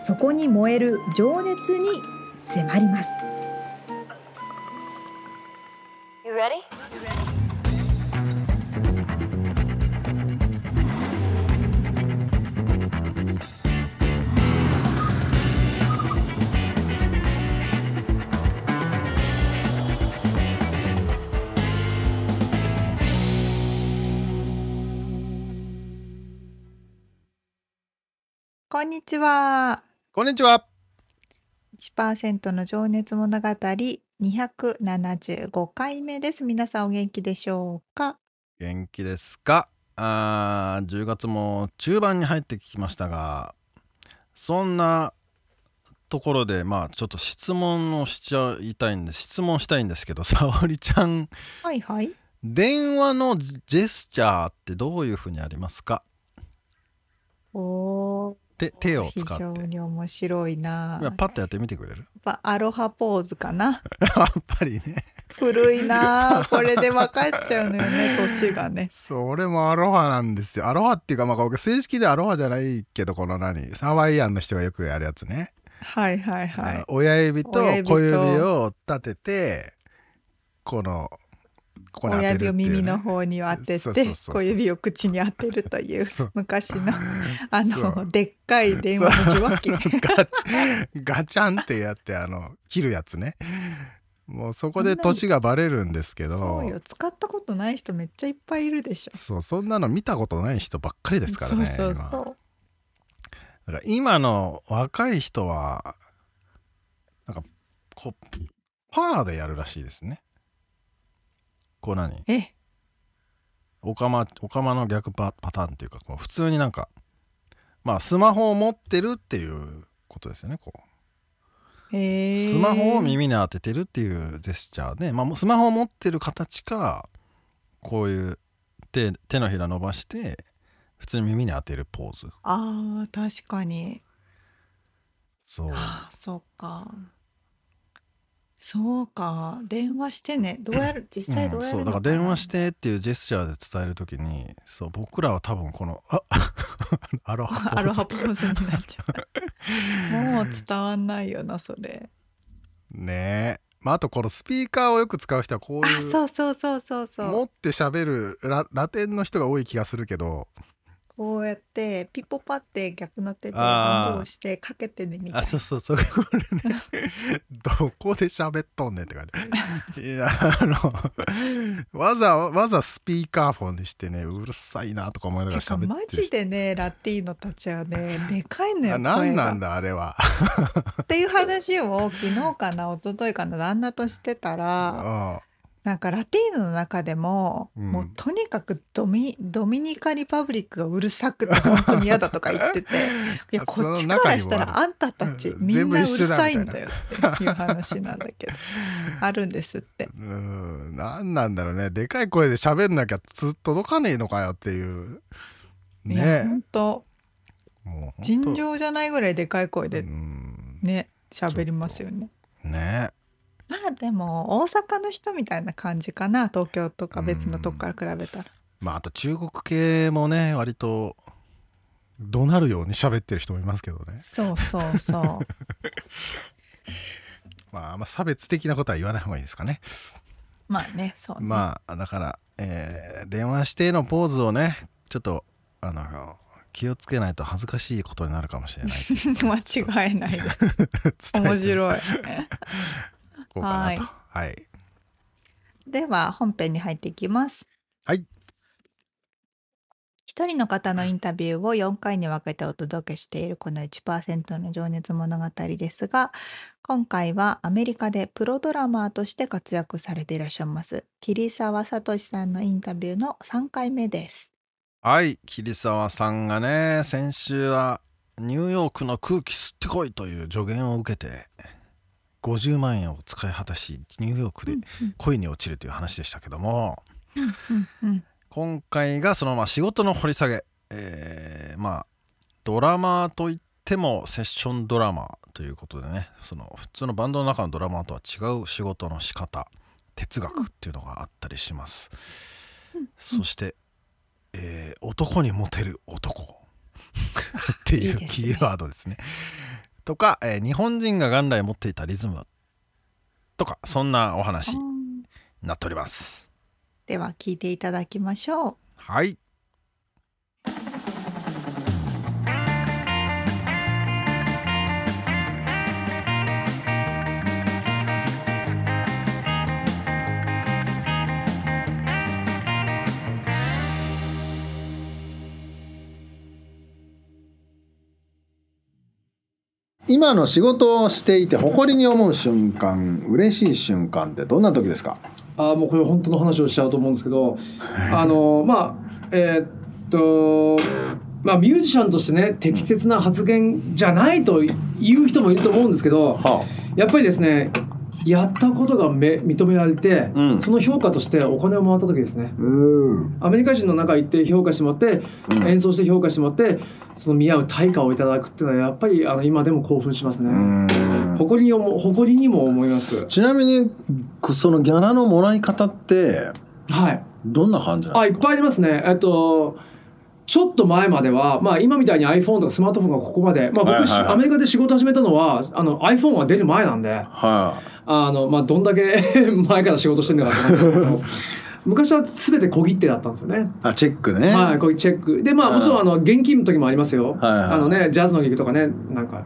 そこに燃える情熱に迫ります。こんにちは。こんにちは。1%の情熱物語275回目です。皆さんお元気でしょうか？元気ですか？あー10月も中盤に入ってきましたが、そんなところで、まあちょっと質問をしちゃいたいんで、質問したいんですけど、沙織ちゃん、はいはい。電話のジェスチャーってどういうふうにありますか？おー手手を使非常って。に面白いな。パッとやってみてくれる？やっぱアロハポーズかな。やっぱりね。古いな。これで分かっちゃうのよね、年がね。そう、俺もアロハなんですよ。アロハっていうか、まあ、僕正式でアロハじゃないけど、この何、ハワイアンの人がよくやるやつね。はいはいはあい親指と小指を立てて、この、ここに当親てるていう、ね。指を耳の方に当てて小指を口に当てるという昔のあのでっかい電話の受話器ガチガチャンってやって、あの、切るやつね。もうそこで年がバレるんですけど、そうよ使ったことない人めっちゃいっぱいいるでしょそうそんなの見たことない人ばっかりですからね。そうそうそうだから今の若い人はなんかこうパーでやるらしいですね。こう何え？オカマオカマの逆パパターンっていうかこう普通になんかまあスマホを持ってるっていうことですよねこう。スマホを耳に当ててるっていうジェスチャーで、まあ、スマホを持ってる形かこういう手手のひら伸ばして普通に耳に当てるポーズ。あー確かに。そう。あーそうかそうか。電話してね。どうやる？実際どうやるうん、そうだから電話してっていうジェスチャーで伝えるときにそう僕らは多分このあ アロハポーズ。アロハポーズになっちゃう。もう伝わんないよなそれ。ね。え、まあ、あとこのスピーカーをよく使う人はこうあいうそうそうそうそうそう。持って喋るララテンの人が多い気がするけどこうやってピポパって逆の手であー。番号をしてかけてねみたいな。あそうそうそうこれね。どこで喋っとんねんって感じ。いやあのわざわざスピーカーフォンにしてねうるさいなとか思いながらてか喋ってるマジでねラティーノたちはね でかいのよあ何声がなんだあれは。っていう話を昨日かな一昨日かな旦那としてたらあなんかラティーノの中でも、うん。もうとにかくドミドミニカリパブリックがうるさくて本当に嫌だとか言ってて いやこっちからしたらあんたたちうん。みんなうるさいんだよっていう話なんだけど あるんですって。うん。何なんだろうね。でかい声で喋んなきゃつ届かねえのかよっていう。ね。本当。もうほんと尋常じゃないぐらいでかい声でうん。ね喋りますよね。ねまあでも大阪の人みたいな感じかな東京とか別のとこから比べたら。まああと中国系もね割と怒鳴るように喋ってる人もいますけどねそうそうそう。まああんま差別的なことは言わない方がいいですかねまあねそうね。まあだから、えー電話してのポーズをねちょっとあの気をつけないと恥ずかしいことになるかもしれない 間違いないです。面白い。こうかなとはいでは本編に入っていきます。はい。一人の方のインタビューを4回に分けてお届けしているこの1%の情熱物語ですが今回はアメリカでプロドラマーとして活躍されていらっしゃいます桐沢聡さんのインタビューの3回目です。はい桐沢さんがね先週はニューヨークの空気吸ってこいという助言を受けて50万円を使い果たしニューヨークで恋に落ちるという話でしたけども、今回がそのまあ仕事の掘り下げ、えーまあドラマーといってもセッションドラマーということでねその普通のバンドの中のドラマーとは違う仕事の仕方哲学っていうのがあったりします、そして、えー男にモテる男。っていういいですね。キーワードですねとか、えー日本人が元来持っていたリズムとかそんなお話にうんなっておりますでは聞いていただきましょう。はい今の仕事をしていて誇りに思う瞬間嬉しい瞬間ってどんな時ですか？あーもうこれ本当の話をしちゃうと思うんですけどあのまあえーっとまあミュージシャンとしてね適切な発言じゃないという人もいると思うんですけどやっぱりですねやったことがめ認められて、うん。その評価としてお金をもらった時ですね。うん。アメリカ人の中行って評価してもらって、うん。演奏して評価してもらってその見合う対価をいただくっていうのはやっぱりあの今でも興奮しますね、誇りに思誇りにも思います。ちなみにそのギャラのもらい方ってはい。どんな感じなんですか？あいっぱいありますね。えっとちょっと前までは、まあ、今みたいに iPhone とかスマートフォンがここまで、まあ、僕、はいはいはい。アメリカで仕事始めたのはあの iPhone が出る前なんではあの、まあ、どんだけ 前から仕事してるのかって感じですけど 昔は全て小切手だったんですよね。いあチェックね。はい、こういうチェック。でまあはい。もちろんあの現金の時もありますよ。はいはい。あのねジャズのギグとかねなんか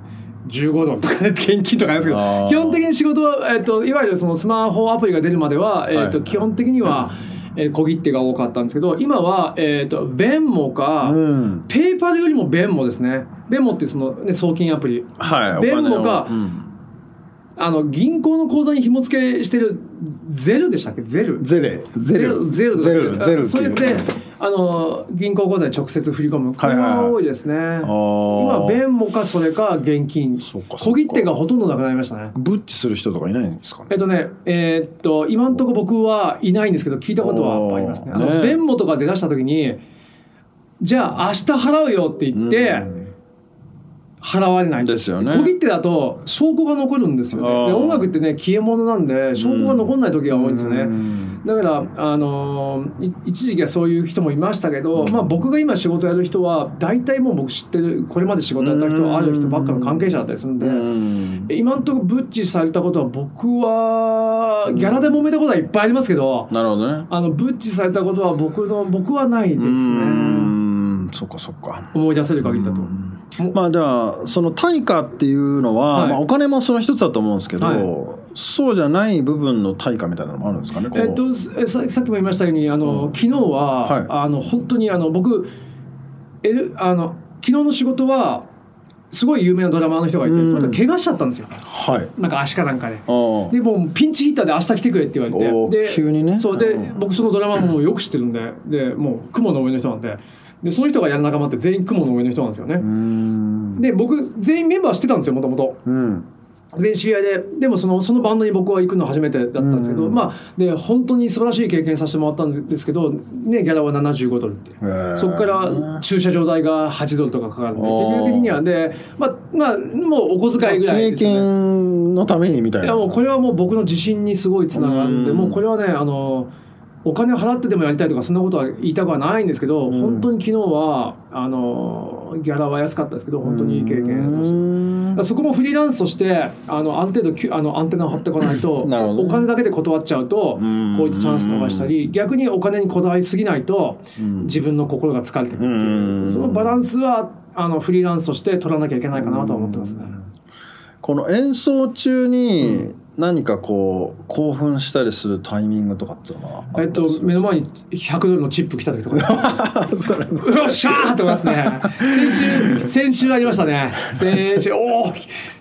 15ドルとかね 現金とかありますけど基本的に仕事は、えっといわゆるそのスマホアプリが出るまでは、えっとはい。基本的には、えー小切手が多かったんですけど今は、えっとベンモか、うん。ペイパルよりもベンモですね。ベンモってその、ね、送金アプリ。はいベンモがお金をうん。あの銀行の口座に紐付けしてるゼルでしたっけ？ゼル？ゼレ。ゼルゼルゼルゼルあそれであの銀行口座に直接振り込む。これが多いですね、今今ベンモかそれか現金。小切手がほとんどなくなりましたね。ブッチする人とかいないんですかね。えっとねえーっと今んとこ僕はいないんですけど聞いたことはありますね。あのねベンモとかで出した時にじゃあ明日払うよって言って、うん払われない。ですよね。小切手だと証拠が残るんですよね。音楽ってね消え物なんで証拠が残んない時が多いんですよね、うん。だから、あの一時期はそういう人もいましたけど、まあ、僕が今仕事やる人は大体もう僕知ってるこれまで仕事やった人ある人ばっかの関係者だったりするんで、うん。今んとこブッチされたことは僕はギャラで揉めたことはいっぱいありますけど、なるほどね。あのブッチされたことは僕の僕はないですうねん。そっかそっか。思い出せる限りだと。まあではその対価っていうのは、はい。まあ、お金もその一つだと思うんですけど、はい。そうじゃない部分の対価みたいなのもあるんですかねえっと、ささっきも言いましたようにあの、昨日は、はい。あの本当にあの僕えあの昨日の仕事はすごい有名なドラマーの人がいて、うん。その人怪我しちゃったんですよ。はい。なんか足かなんかで。ああ。でもうピンチヒッターで明日来てくれって言われて。で急にね。そう。でうん。僕そのドラマもよく知ってるんで。でもう雲の上の人なんででその人がやる仲間って全員雲の上の人なんですよね。う。ん。で僕全員メンバー知ってたんですよもともと。うん。全員知り合いで。でもそのそのバンドに僕は行くの初めてだったんですけど、うん。まあで本当に素晴らしい経験させてもらったんですけど、ね、ギャラは75ドルってそこから駐車場代が8ドルとかかかるんで結局的にはで、まあまあ、もうお小遣いぐらい経ですよね。験のためにみたいな。いやもうこれはもう僕の自信にすごいつながるんで、うん。もうこれはねあのお金払ってでもやりたいとかそんなことは言いたくはないんですけど、うん。本当に昨日はあのギャラは安かったですけど本当にいい経験そこもフリーランスとしてあのある程度あのアンテナを張ってこないと、ね。お金だけで断っちゃうと、うん。こういったチャンス逃したり逆にお金にこだわりすぎないとうん。自分の心が疲れてくるっていう、うん。そのバランスはあのフリーランスとして取らなきゃいけないかなとは思ってますね。この演奏中に何かこう興奮したりするタイミングとかっていうのはあえっと目の前に100ドルのチップ来た時とか。よっしゃーってますね。先週、先週ありましたね。先週、おお、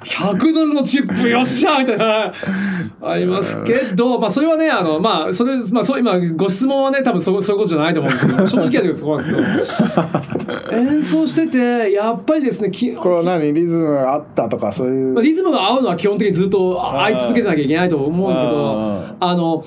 100ドルのチップ、よっしゃーみたいな、ありますけど、まあ、それはね、あの、まあ、それ、まあ、そう、今、ご質問はね、多分そう、そういうことじゃないと思うんですけど、正直言うとそこなんですけど、演奏してて、やっぱりですね、きこれ何リズムがあったとかそういう。まあリズムが合うのは基本的にずっと合い続けてなきゃいけないと思うんですけどああの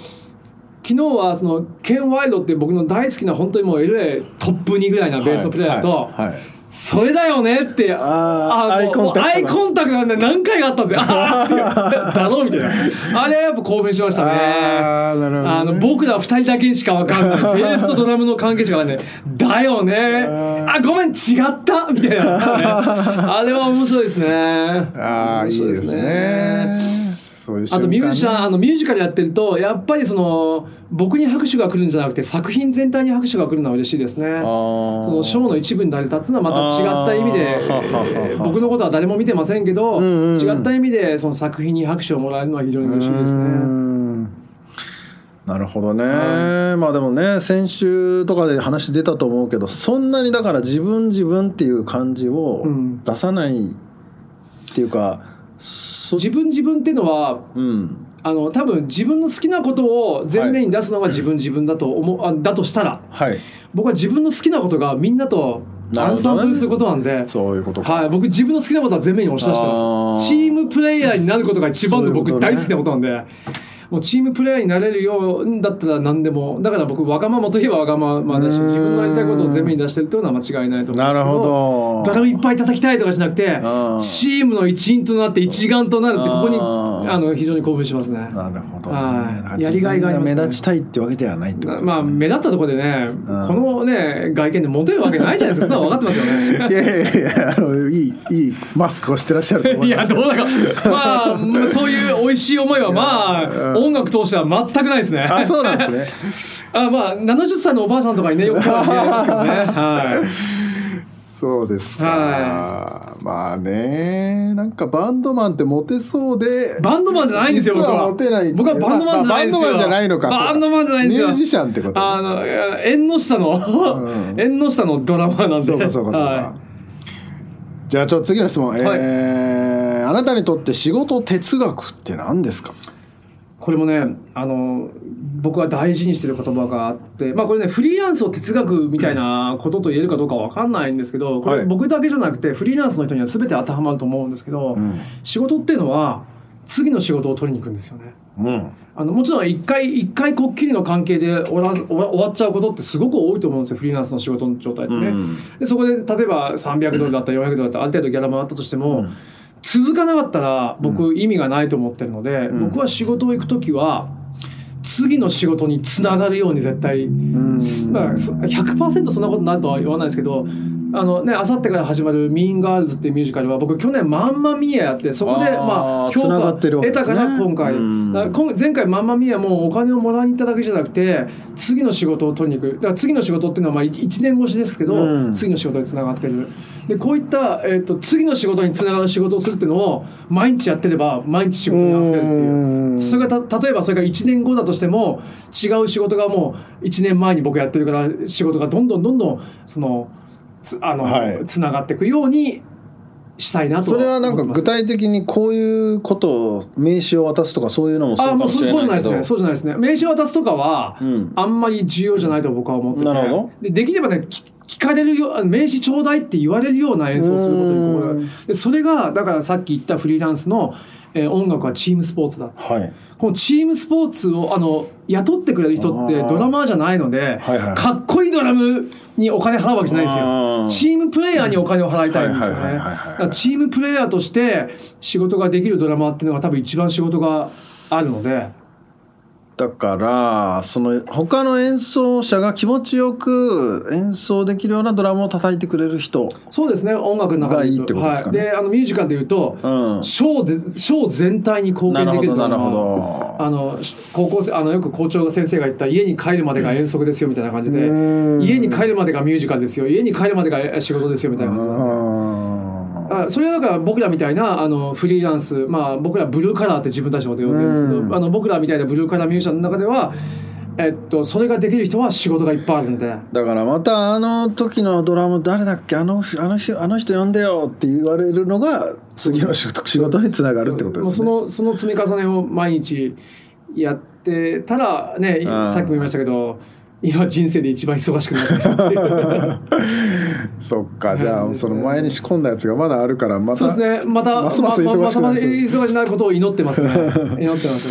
昨日はそのケン・ワイルドって僕の大好きな本当にもう LA トップ2ぐらいなベースのプレイヤーと、はいはいそれだよねってあーのアイコンタクトアイコンタクトがね何回かあったんですよ。だろうみたいな。あれはやっぱ興奮しましたね。あーなるほどね。あの僕ら2人だけにしか分かんない。ベースとドラムの関係者がねだよね。あごめん違った。みたいな。あれは面白いですね。ああいいですねそういうあとミュージシャン、あンのミュージカルやってるとやっぱりその僕に拍手が来るんじゃなくて作品全体に拍手が来るのは嬉しいですね。そそのショーの一部になれたっていうのはまた違った意味で、僕のことは誰も見てませんけど、うんうんうん。違った意味でその作品に拍手をもらえるのは非常に嬉しいですね。なるほどね、はまあでもね先週とかで話出たと思うけどそんなにだから自分自分っていう感じをうん。出さないっていうか、そ自分自分っていうのはうん。あの多分自分の好きなことを前面に出すのが自分自分だと思う、あだとしたらはい。僕は自分の好きなことがみんなとアンサンブルすることなんで。そういうことか、はい、僕自分の好きなことは全面に押し出してあまー。すチームプレイヤーになることが一番の僕大好きなことなんでもうチームプレイヤーになれるようんだったら何でも。だから僕わがままといえばわがままだし自分のやりたいことを全面に出してるっていうのは間違いないと思うんですけど。なるほど。ドラムいっぱい叩きたいとかじゃなくてうん。チームの一員となって一丸となるってここにうんあの非常に興奮しますね。なるほど、ね。やりがいがありますね。自分目立ちたいってわけではないってことですね。まあ目立ったところでね、このね外見でモテるわけないじゃないですか。分かってますよね。いやいやいやあのいいいいマスクをしてらっしゃると思いいますやどうだか。まあまあそういう美味しい思いはまあ音楽通しては全くないですね。あそうなんですね。あまあ70歳のおばあさんとかにねよく見られますけどね。はい。そうですか、はまあねなんかバンドマンってモテそうでバンドマンじゃないんですよ僕実は。モテない僕はバンドマンじゃないんですよ。まあバンドマンじゃないのかバンドマンじゃないんですよ。ミュージシャンってことあの縁の下の、うん。縁の下のドラマーなんで。そうかそうかそうか、はじゃあちょっと次の質問、はい。えーあなたにとって仕事哲学って何ですか？これもねあの僕は大事にしてる言葉があってまあこれねフリーランスを哲学みたいなことと言えるかどうかわかんないんですけどこれはい。僕だけじゃなくてフリーランスの人には全て当てはまると思うんですけど、仕事っていうのは次の仕事を取りに行くんですよね。うん。あのもちろん一回一回こっきりの関係で終わ終わ終わっちゃうことってすごく多いと思うんですよフリーランスの仕事の状態ってね。でそこで例えば300ドルだったり400ドルだったらある程度ギャラもあったとしても、うん続かなかったら僕意味がないと思ってるので、ん。僕は仕事を行く時は次の仕事につながるように絶対、うん。まあ、そ100%そんなことになるとは言わないですけどあのね明後日から始まる「ミーンガールズ」っていうミュージカルは僕去年「マンマミーア」やってそこでまあ評価ってるわけ得たから今回、うんだから今前回「マンマミーア」もお金をもらいに行っただけじゃなくて次の仕事を取りに行く。だから次の仕事っていうのはまあ1年越しですけど、うん。次の仕事につながってる。でこういった、えー、と次の仕事につながる仕事をするっていうのを毎日やってれば毎日仕事にあふれるっていう。うん。それがた例えばそれが1年後だとしても違う仕事がもう1年前に僕やってるから仕事がどんどんどんどんそのつあの、はい。つながっていくようにしたいなとそれはなんか具体的にこういうことを名刺を渡すとかそういうのもそうあもうそうそうじゃないですね。そうじゃないですね。名刺渡すとかは、うんあんまり重要じゃないと僕は思ってて。なるほど。でできればねき聞かれるよ名刺ちょうだいって言われるような演奏をすることにでそれがだからさっき言ったフリーランスの、えー音楽はチームスポーツだ。はい。このチームスポーツをあの雇ってくれる人ってドラマーじゃないので、はいはい。かっこいいドラムにお金払うわけじゃないんですあよ。ー。チームプレイヤーにお金を払いたいんですよね。チームプレイヤーとして仕事ができるドラマーっていうのが多分一番仕事があるので、だからその他の演奏者が気持ちよく演奏できるようなドラムを叩いてくれる人、そうですね音楽の中がいいってことですかね。はい、であのミュージカルで言うと、うん、ショーでショー全体に貢献できほどなるほど。あの高校生あのよく校長先生が言った家に帰るまでが遠足ですよみたいな感じで、うん。家に帰るまでがミュージカルですよ。家に帰るまでが仕事ですよみたいな感じでああそれはだから僕らみたいなあのフリーランスまあ僕らブルーカラーって自分たちのこと呼んでるんですけど、うんあの僕らみたいなブルーカラーミュージシャンの中では、えっと、それができる人は仕事がいっぱいあるんで。だからまたあの時のドラム誰だっけ？あのあの人あの人呼んでよって言われるのが次の仕事仕事につながるってことですね。そのその積み重ねを毎日やってたらねうんさっきも言いましたけど今人生で一番忙しくなってる そっかじゃはい。あその前に仕込んだやつがまだあるからまたそうですね。またますます忙しくなる。ままなることを祈ってますね。祈ってます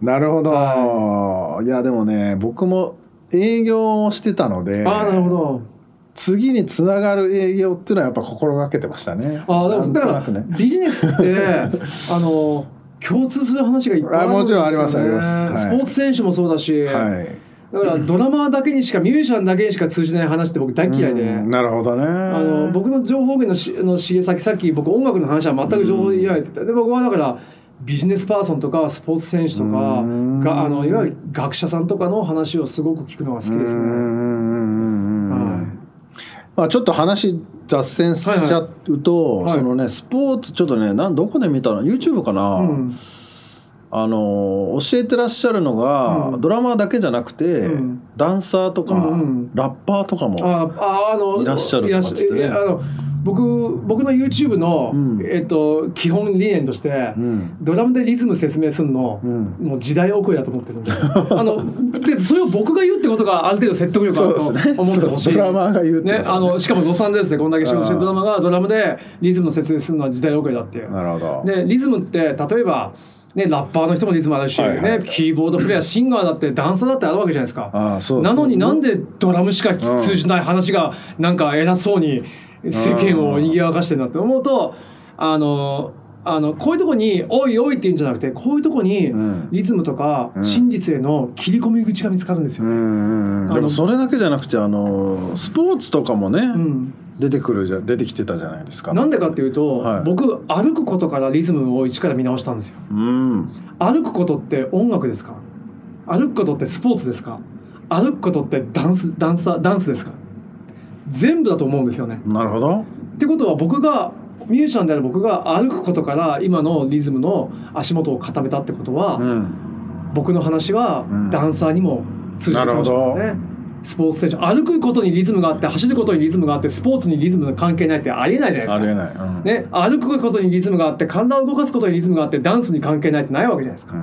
なるほど、、はい。やでもね僕も営業をしてたのでああなるほど。次につながる営業っていうのはやっぱ心がけてましたね。ああでもだからビジネスって あの共通する話がいっぱいあるんですよ、ね、あもちろんありますあります。はい。スポーツ選手もそうだし、はいだからドラマーだけにしかミュージシャンだけにしか通じない話って僕大嫌いで、うんなるほどね。あの僕の情報源のしのしさっきさっき僕音楽の話は全く情報で言われてた、で僕はだからビジネスパーソンとかスポーツ選手とかうん。があのいわゆる学者さんとかの話をすごく聞くのが好きですね。はい。まあちょっと話脱線しちゃうと、はい。はい。そのねスポーツちょっとねなんどこで見たの？YouTube かな、うんあの教えてらっしゃるのが、うん。ドラマーだけじゃなくて、うん。ダンサーとか、うんうん。ラッパーとかもいらっしゃるとかっつってね僕僕の YouTube の、うん。えっと基本理念として、うん。ドラムでリズム説明するの、うん。もう時代遅れだと思ってるんで。あのでそれを僕が言うってことがある程度説得力あると思ってほしい。ドラマーが言うね、あのしかもロサンゼルスでこんだけ仕事してるドラマがドラムでリズムの説明するのは時代遅れだっていう。なるほど。でリズムって例えば、ね、ラッパーの人もリズムあるし、はいはいね、キーボードプレイヤーシンガーだってダンサーだってあるわけじゃないですか。ああそうなのになんででドラムしか通じない話がなんか偉そうに世間を賑わかしてるなって思うとあのあのこういうとこに「おいおい」って言うんじゃなくてこういうとこにうん。リズムとかうん。真実への切り込み口が見つかるんですよ。うんうんうん。あのでもそれだけじゃなくてあのスポーツとかもね、うん出てくるじゃ出てきてたじゃないですか。なんでかっていうと、はい。僕歩くことからリズムを一から見直したんですよ。うん。歩くことって音楽ですか？歩くことってスポーツですか？歩くことってダンスダンサーダンスですか？全部だと思うんですよね。なるほど。ってことは僕がミュージシャンである僕が歩くことから今のリズムの足元を固めたってことは、うん。僕の話はうん。ダンサーにも通じるかもしれないね。スポーツ選手歩くことにリズムがあって走ることにリズムがあってスポーツにリズムの関係ないってありえないじゃないですか。ありえない、うんね、歩くことにリズムがあって体を動かすことにリズムがあってダンスに関係ないってないわけじゃないですか。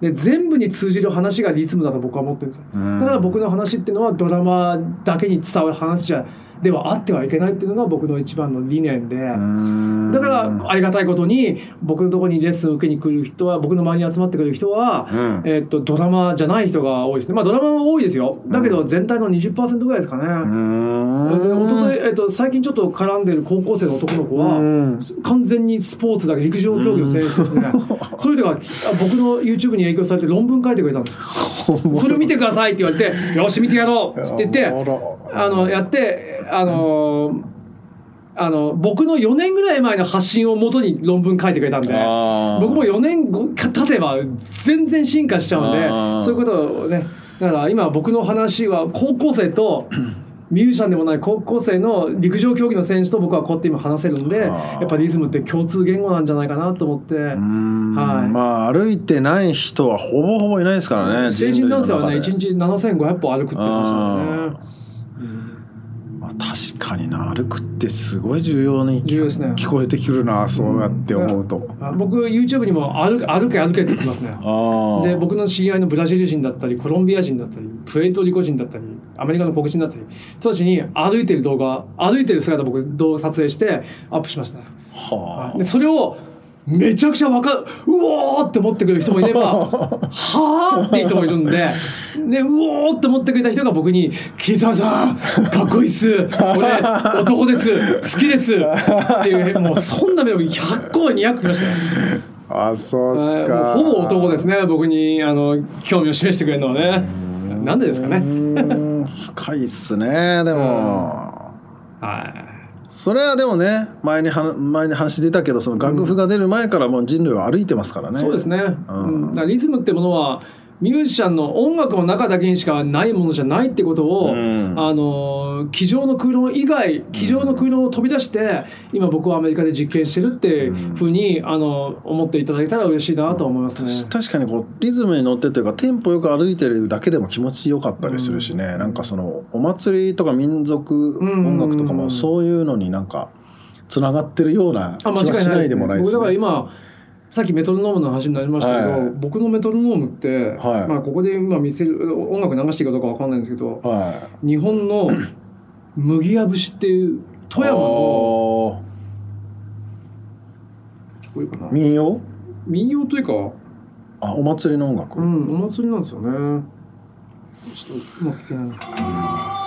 で全部に通じる話がリズムだと僕は思ってるんですよ。うんだから僕の話っていうのはドラマだけに伝わる話じゃではあってはいけないっていうのが僕の一番の理念で。うん。だからありがたいことに僕のところにレッスンを受けに来る人は僕の周りに集まってくる人は、うん。えっとドラマじゃない人が多いですね。まあドラマは多いですよ。だけど全体の20%ぐらいですかね。うん。で一昨日えっと最近ちょっと絡んでる高校生の男の子は、うん。完全にスポーツだけ陸上競技を選手ですね、そういう人があ僕の YouTube に影響されて論文書いてくれたんですよ。それを見てくださいって言われて「よし見てやろう」っつって言ってあのやってあのあの僕の4年ぐらい前の発信をもとに論文書いてくれたんで僕も4年後経てば全然進化しちゃうんでそういうことをねだから今僕の話は高校生と ミュージシャンでもない高校生の陸上競技の選手と僕はこうやって今話せるんでやっぱリズムって共通言語なんじゃないかなと思って。うん。はい。まあ歩いてない人はほぼほぼいないですからね成人男性はね1人類の中で。日7500歩歩くって話だよね。まあ、確かにな。歩くってすごい重要に重要ですね。聞こえてくるなそうやって思うと、あ僕 YouTube にも歩け歩け歩けって言ってますね。ああで僕の知り合いのブラジル人だったりコロンビア人だったりプエルトリコ人だったりアメリカの黒人だったり人たちに歩いてる動画歩いてる姿僕動画撮影してアップしました。はでそれをめちゃくちゃわかうおーって思ってくれる人もいれば はーって人もいるんででうおーって思ってくれた人が僕に「桐沢さんかっこいいっす俺男です好きです」っていうもうそんな目を100個200来ましたよ。ああそうっすか。ほぼ男ですね僕にあの興味を示してくれるのはね。なんでですかうね。深いっすねでも、はいそれはでもね前には前に話出たけどその楽譜が出る前からもう人類は歩いてますからね、そうですね、うん。うん。だリズムってものはミュージシャンの音楽の中だけにしかないものじゃないってことを、うん。あの机上の空論以外机上の空論を飛び出して今僕はアメリカで実験してるっていうふうに、あの思っていただけたら嬉しいなと思いますね。確かにこうリズムに乗ってというかテンポよく歩いてるだけでも気持ちよかったりするしね、なんかそのお祭りとか民族音楽とかもそういうのになんかつながってるような気あ間はしない違いないです、ね、でもないです僕だからね。今さっきメトロノームの話になりましたけど、はい。僕のメトロノームって、はい。まあ、ここで今見せる音楽流していいかどうかわかんないんですけどは日本の 麦屋節っていう富山の聞こえるかな？民謡？民謡というか、あお祭りの音楽、うん、お祭りなんですよね。ちょっとうまく聞けない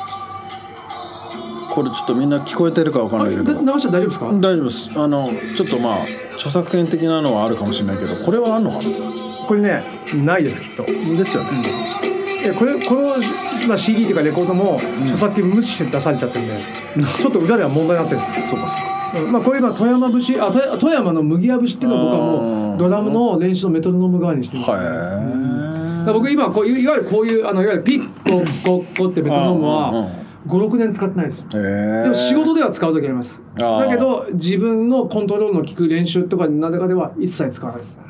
これちょっとみんな聞こえてるかわかんあないけど。だ流しちゃ大丈夫ですか、大丈夫です。あのちょっとまあ著作権的なのはあるかもしれないけどこれはあんのかな？これねないですきっと。ですよね、えこれこの、まあ、CD というかレコードも著作権無視して出されちゃってるんで、ちょっと裏では問題になってるんです。そうかそうか。うん。まあ、これ今富山節あ富富山の麦屋節っていうのを僕はもうドラムの練習のメトロノーム代わりにしてるんですよだからへ僕今こういういわゆるこういうあのいわゆるピッコッコッコってメトロノームは56年使ってないです。でも仕事では使う時あります。だけど自分のコントロールの効く練習とかなでかでは一切使わないですね。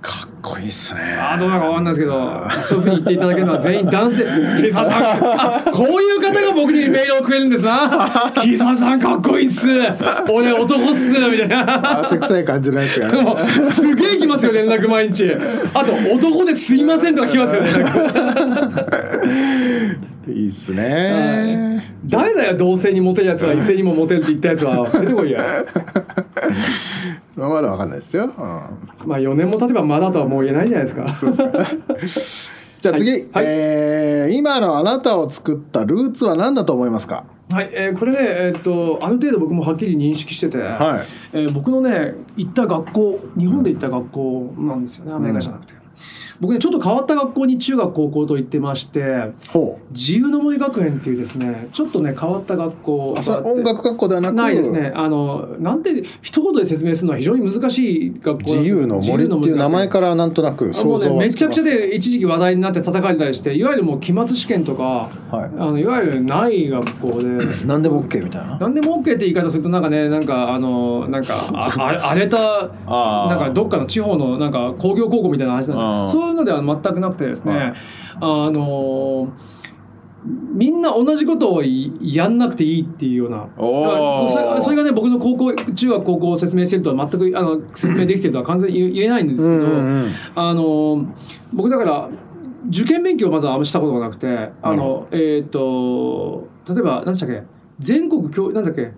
かっこいいっすね。ああどうなのかわかんないですけどそういうふうに言っていただけるのは 全員男性。さんあこういう方が僕にメールをくれるんですな。木澤さんかっこいいっす。俺男っすみたいな。汗臭い感じのやつがでもすげえ来ますよ連絡毎日。あと男ですいませんとか来ますよ連絡 いいっすね。誰だよ同性にモテるやつは異性にもモテるって言ったやつは。出てこいや。まあまだわかんないですよ、うん。まあ4年も経てばまだとはもう言えないじゃないですか。じゃあ次、はい。えー今のあなたを作ったルーツは何だと思いますか？はい、えーこれね、えーっとある程度僕もはっきり認識してて、はい。えー僕のね行った学校日本で行った学校なんですよね。アメリカじゃなくて、僕ねちょっと変わった学校に中学高校と行ってましてほ自由の森学園っていうですねちょっとね変わった学校音楽学校ではなくないですね。あのなんて一言で説明するのは非常に難しい学校自由の森っていう名前からなんとなくも想うね。像はめちゃくちゃで一時期話題になって叩かれたりしていわゆるもう期末試験とかはあのいわゆるない学校で。い何でも OK みたいな。何でも OK って言い方するとなんかねなんかあのなんかああ荒れたなんかどっかの地方のなんか工業高校みたいな話なんですよそういうのでは全くなくてですねあのみんな同じことをやんなくていいっていうような。それそれがね僕の高校中学高校を説明してるとは全くあの説明できてるとは完全に言えないんですけど、うんうんうん。あの僕だから受験勉強をまずあんましたことがなくてあの、えっ、と例えば何でしたっけ全国共なんだっけ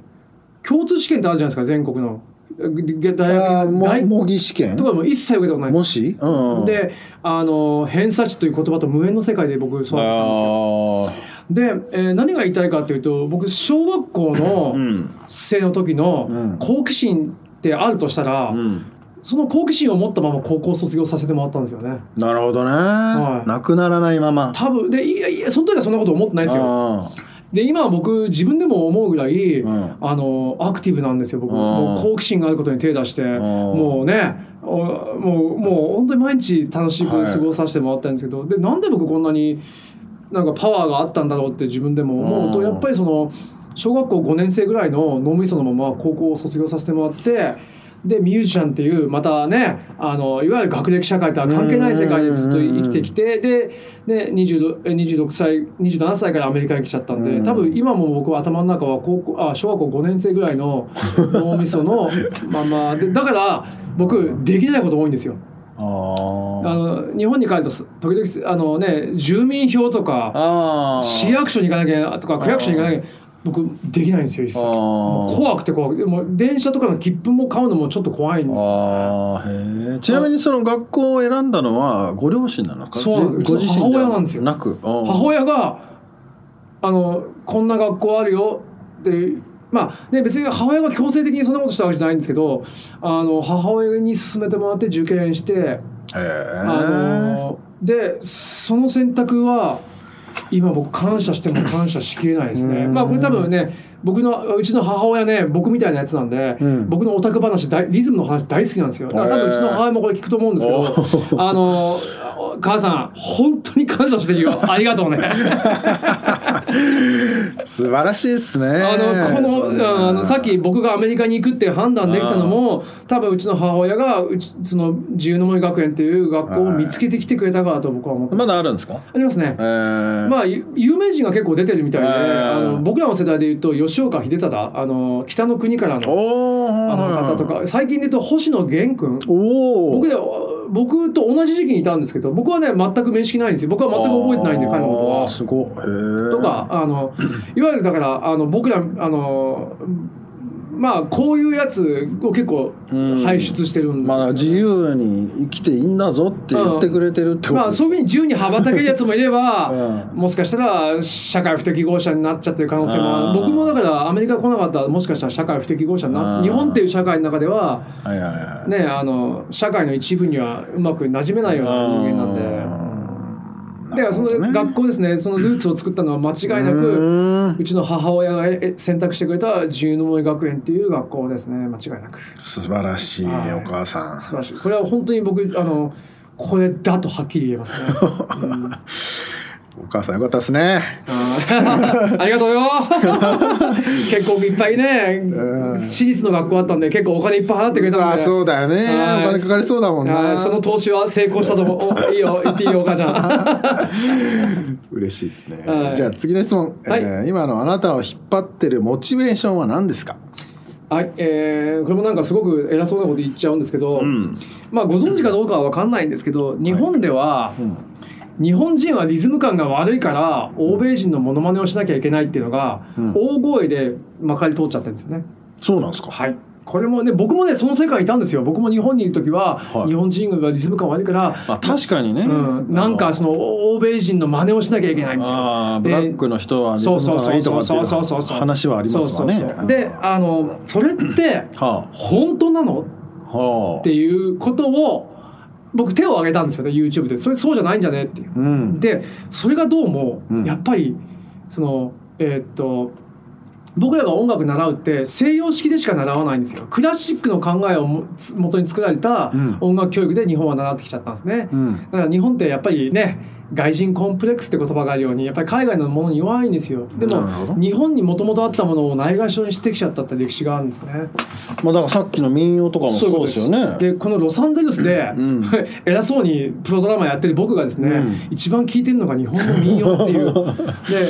共通試験ってあるじゃないですか全国の。げ大学大模擬試験？とかも一切受けたことないんです。模試、うん、であの偏差値という言葉と無縁の世界で僕育ってたんですよ。あで、えー何が言いたいかというと僕小学校ーのうん。生の時のうん。好奇心ってあるとしたら、うん。その好奇心を持ったまま高校を卒業させてもらったんですよね。なるほどね、はい。なくならないまま。多分でいやいやその時はそんなこと思ってないですよ。あで今は僕自分でも思うぐらい、ーうん。あのアクティブなんですよ僕。うん。もう好奇心があることに手出してもうねおもうもう本当に毎日楽しく過ごさせてもらったんですけど、でなんで僕こんなになんかパワーがあったんだろうって自分でも思うとうん。やっぱりその小学校5年生ぐらいの脳みそのまま高校を卒業させてもらって。でミュージシャンっていうまたねあのいわゆる学歴社会とは関係ない世界でずっと生きてきてでで 26, え26歳27歳からアメリカに来ちゃったんでうん。多分今も僕は頭の中は高校あ小学校5年生ぐらいの脳みその ままでだから僕できないこと多いんですよ。あの日本に帰るとす時々あの、ね、住民票とか市役所に行かなきゃとか区役所に行かなきゃ僕できないんですよ一切。怖くて怖くてもう電車とかの切符も買うのもちょっと怖いんですよ。あー。へえちなみにその学校を選んだのはご両親なのかそうなんです。ご自身うちの母親なんですよ。なく？母母親があのこんな学校あるよ。ってまあね別に母親が強制的にそんなことしたわけじゃないんですけどあの母親に勧めてもらって受験してあのでその選択は今僕感謝しても感謝しきれないですね。まあこれ多分ね僕のうちの母親ね僕みたいなやつなんで、うん僕のオタク話大リズムの話大好きなんですよ。だから多分うちの母親もこれ聞くと思うんですけど、あの母さん本当に感謝してるよ。ありがとうね。素晴らしいですね。あのこのあのさっき僕がアメリカに行くって判断できたのも多分うちの母親がうちその自由の森学園っていう学校を見つけてきてくれたからと僕は思ってま。だあるんですか？ありますね。え。ー。まあゆ有名人が結構出てるみたいで、えー。あの僕らの世代でいうと吉岡秀忠あの北の国からのあの方とか最近で言うと星野源君僕で僕と同じ時期にいたんですけど僕はね全く面識ないんですよ。僕は全く覚えてないんで彼のことは。すごとかあのいわゆるだからあの僕らあのまあこういうやつを結構うん。輩出してるんですよ、まあ自由に生きていいんだぞって言ってくれてるってこと。まあそういうふうに自由に羽ばたけるやつもいれば、うん。もしかしたら社会不適合者になっちゃってる可能性も僕もだからアメリカ来なかったらもしかしたら社会不適合者な日本っていう社会の中ではねあの社会の一部にはうまく馴染めないような人間なんで。だからその学校ですね。そのルーツを作ったのは間違いなくうちの母親がえ選択してくれた自由の森学園っていう学校ですね。間違いなく。素晴らしいはい。お母さん。素晴らしい。これは本当に僕あのこれだとはっきり言えますね、うんお母さんよかったですね。ありがとうよ。結構いっぱいね。うん。私立の学校あったんで結構お金いっぱい払ってくれたんで。あそうだよね。はい。お金かかりそうだもんあなーその投資は成功したと思う。おいいよ。言っていいよお母ちゃん。嬉しいですね。はい。じゃあ次の質問。はい。えー今のあなたを引っ張ってるモチベーションは何ですか？はい、えーこれもなんかすごく偉そうなこと言っちゃうんですけど、ん。まあご存知かどうかは分かんないんですけど日本ではうん日本人はリズム感が悪いから欧米人のモノマネをしなきゃいけないっていうのがうん。大声でまかり通っちゃってるんですよね。そうなんですか？はい。これもね僕もねその世界にいたんですよ。僕も日本にいる時は、はい。日本人がリズム感悪いから、まあ確かにね。うん、なんかその欧米人の真似をしなきゃいけないみたいな。ブラックの人はリズムそうそうそう感がいいとかってそうそうそういそうう話はありますわそうそうねそうであのそれっては本当なの？あはあ。っていうことを僕手を挙げたんですよね YouTube で。それそうじゃないんじゃねっていう。うん。でそれがどうもうん。やっぱりそのえーっと僕らが音楽習うって西洋式でしか習わないんですよ。クラシックの考えをもつ元に作られたうん。音楽教育で日本は習ってきちゃったんですね。うん。だから日本ってやっぱりね外人コンプレックスって言葉があるようにやっぱり海外のものに弱いんですよ。でも日本にもともとあったものをないがしろにしてきちゃったって歴史があるんですね。まあだからさっきの民謡とかもそうですよね。でこのロサンゼルスで、うん。偉そうにプロドラマやってる僕がですね、うん。一番聴いてるのが日本の民謡っていう。で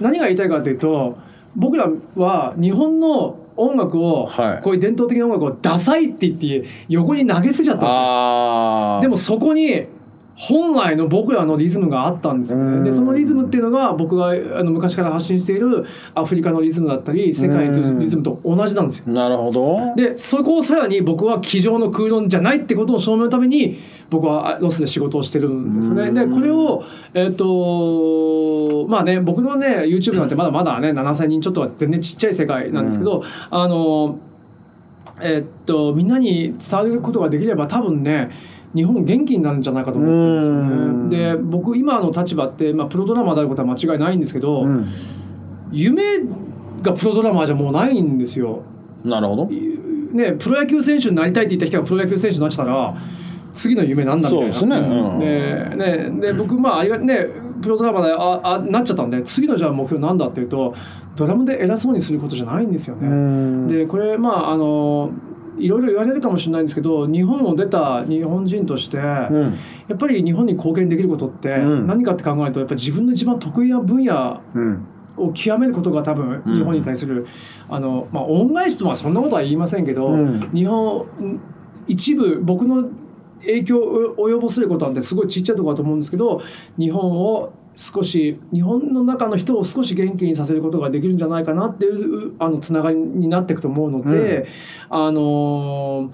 何が言いたいかというと僕らは日本の音楽を、はい。こういう伝統的な音楽をダサいって言って横に投げ捨てちゃったんですよ。でもそこに本来の僕らのリズムがあったんですようん。ねでそのリズムっていうのが僕があの昔から発信しているアフリカのリズムだったり世界に通じるリズムと同じなんですよ。なるほど。でそこをさらに僕は机上の空論じゃないってことを証明のために僕はロスで仕事をしてるんですよね。うん。でこれをえっ、とまあね僕のね YouTube なんてまだまだね7,000人ちょっとは全然ちっちゃい世界なんですけど、あのえっとみんなに伝わることができれば多分ね日本元気になるんじゃないかと思ってるんですようん。ね。で僕今の立場って、まあ、プロドラマーであることは間違いないんですけど、うん。夢がプロドラマーじゃもうないんですよ。なるほど。ね、プロ野球選手になりたいって言った人がプロ野球選手になってたら次の夢なんだみたいな。そうですね。うん。でねで僕まああねプロドラマでああなっちゃったんで次のじゃあ目標なんだっていうとドラムで偉そうにすることじゃないんですよね。うん。でこれまああのいろいろ言われるかもしれないんですけど日本を出た日本人として、やうん。っぱり日本に貢献できることってうん。何かって考えるとやっぱり自分の一番得意な分野うん。を極めることが多分うん。日本に対する、あのまあ恩返しとはそんなことは言いませんけど、うん。日本一部僕の影響を及ぼせることなんてすごいちっちゃいところだと思うんですけど日本を少し日本の中の人を少し元気にさせることができるんじゃないかなっていうあのつながりになっていくと思うので、あの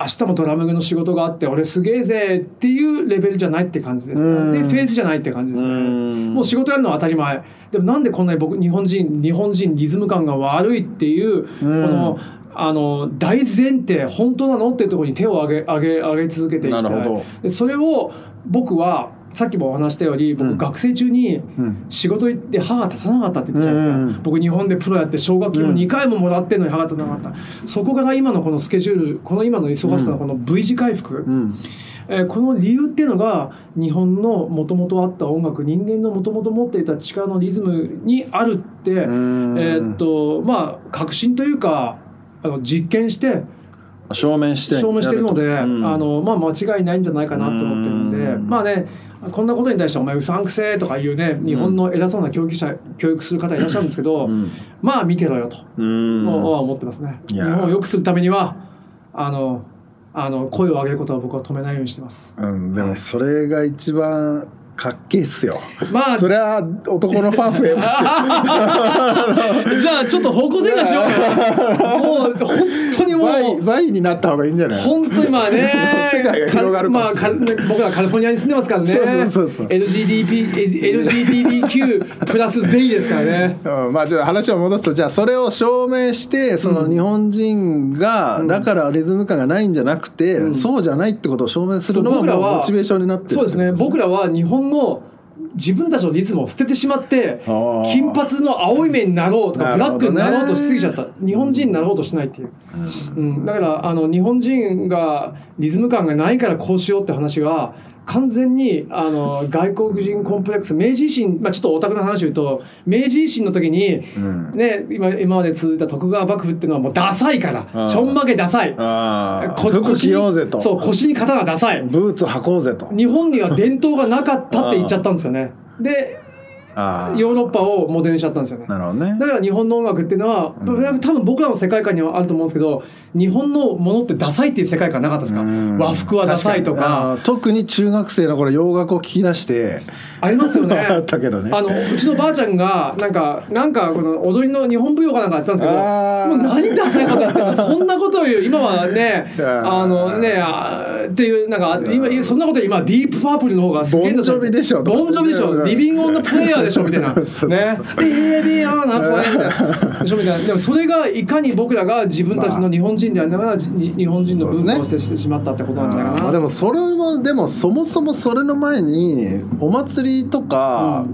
明日もドラムの仕事があって俺すげえぜっていうレベルじゃないって感じですね。うん。でフェーズじゃないって感じですね。もう仕事やるのは当たり前。でもなんでこんなに僕日本人日本人リズム感が悪いっていう、このあの大前提本当なのっていうところに手を挙げ上げ上げ続けていきたい。でそれを僕はさっきもお話したように僕、うん。学生中にうん。仕事行って歯が立たなかったって言ってたじゃないですか、僕日本でプロやって奨学金も2回ももらってんのに歯が立たなかった、そこから今のこのスケジュールこの今の忙しさのこの V 字回復、うん。えーこの理由っていうのが日本のもともとあった音楽人間のもともと持っていた力のリズムにあるって、えーっとまあ確信というかあの実験して証明して証明してるので、うん。あのまあ、間違いないんじゃないかなと思ってるんで、うん。まあねこんなことに対して「お前うさんくせえ」とかいうね日本の偉そうな教育者教育する方いらっしゃるんですけど、うん。まあ見てろよと、うん。は思ってますね。日本を良くするためにはあのあの声を上げることは僕は止めないようにしてます。うん、でもそれが一番かっけえっすよ。まあ。それは男のファン増えますよ。じゃあちょっと方向転換しようよ。もう本当にもう。倍倍になった方がいいんじゃない本当にまあね。世界が広がるまあか僕らカリフォルニアに住んでますからね。そうそうそうそう。LGBT LGBTQ プラスゼイですからね。うん、まあちょっと話を戻すとじゃあそれを証明してその日本人が、うん。だからリズム感がないんじゃなくて、うん。そうじゃないってことを証明するのがモチベーションになってるそうですね。僕らは日本の自分たちのリズムを捨ててしまって金髪の青い目になろうとかブラックになろうとしすぎちゃった。日本人になろうとしないっていう、うん、だからあの日本人がリズム感がないからこうしようって話は完全にあの外国人コンプレックス明治維新、まあ、ちょっとオタクの話を言うと明治維新の時にうん。ね、今今まで続いた徳川幕府っていうのはもうダサいからちょんまげダサい。ああ。こ服着ようぜと。そう腰に刀ダサい。ブーツ履こうぜと。日本には伝統がなかったって言っちゃったんですよね。であヨーロッパをモデルにしちゃったんですよね。なるほどね。だから日本の音楽っていうのは、うん。多分僕らの世界観にはあると思うんですけど日本のものってダサいっていう世界観なかったですか？うん。和服はダサいとか。の特に中学生の頃洋楽を聞き出してありますよね。あったけどね。あのうちのばあちゃんがなんかなんかこの踊りの日本舞踊かなんかやったんですけどもう何ダサいことやってんの？そんなことを言う今はねあのねあーっていうなんか今そんなこと今ディープパープルの方がすげえんだボンジョビでしょ。ボンジョビでしょ。リビングオンのプレイヤーでしょみたいなね。リビーみたいなでしょみたいな。でもそれがいかに僕らが自分たちの日本人でありながらに日本人の文化を捨てしてしまったってことなんじゃないかな。まあでもそれはでもそもそもそれの前にお祭りとか、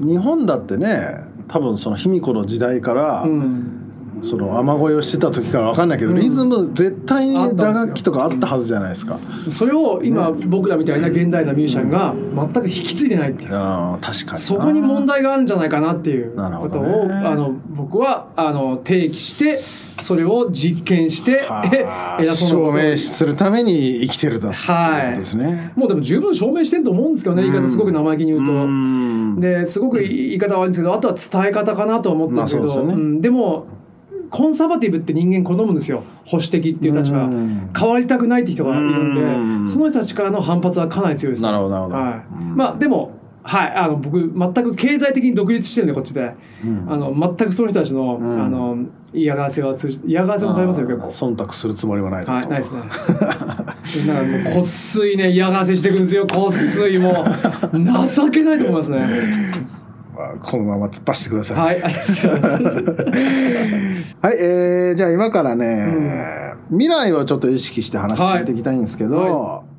日本だってね多分その卑弥呼の時代から、うんその雨乞いをしてた時から分かんないけど、うん。リズム絶対に打楽器とかあったはずじゃないですか。それを今僕らみたいな現代のミュージシャンが全く引き継いでないっていう。あ確かにな。そこに問題があるんじゃないかなっていうことどね。を、あの僕はあの提起してそれを実験して証明するために生きてると、はいですね。もうでも十分証明してると思うんですけどね言い方すごく生意気に言うと。うん。ですごく言い方は悪いんですけどあとは伝え方かなとは思ってるんですけど、まあでね。うん。でもコンサバティブって人間好むんですよ。保守的っていう立場。うん。変わりたくないって人がいるうん。んでその人たちからの反発はかなり強いです。ねなるほどなるほど。はい。うん。まあでもはいあの僕全く経済的に独立してるんでこっちで。うん。あの全くその人たちの,、うん。あの嫌がらせは通じ嫌がらせもされますよ結構。忖度するつもりはないと。はい、ないですね。なんかもうこっすいね嫌がらせしてくるんですよ。こっすいもう。情けないと思いますね。まあこのまま突っ走ってください。はい、ありがとうございます。はい、えーじゃあ今からね、未来をちょっと意識して話していきたいんですけど、はなん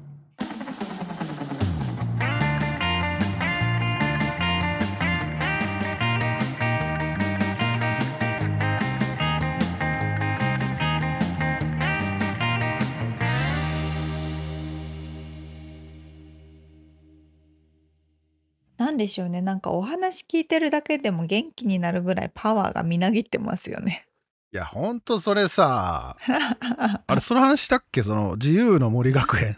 でしょうね。なんかお話聞いてるだけでも元気になるぐらいパワーがみなぎってますよね。いやほんとそれさ あれその話したっけ？その自由の森学園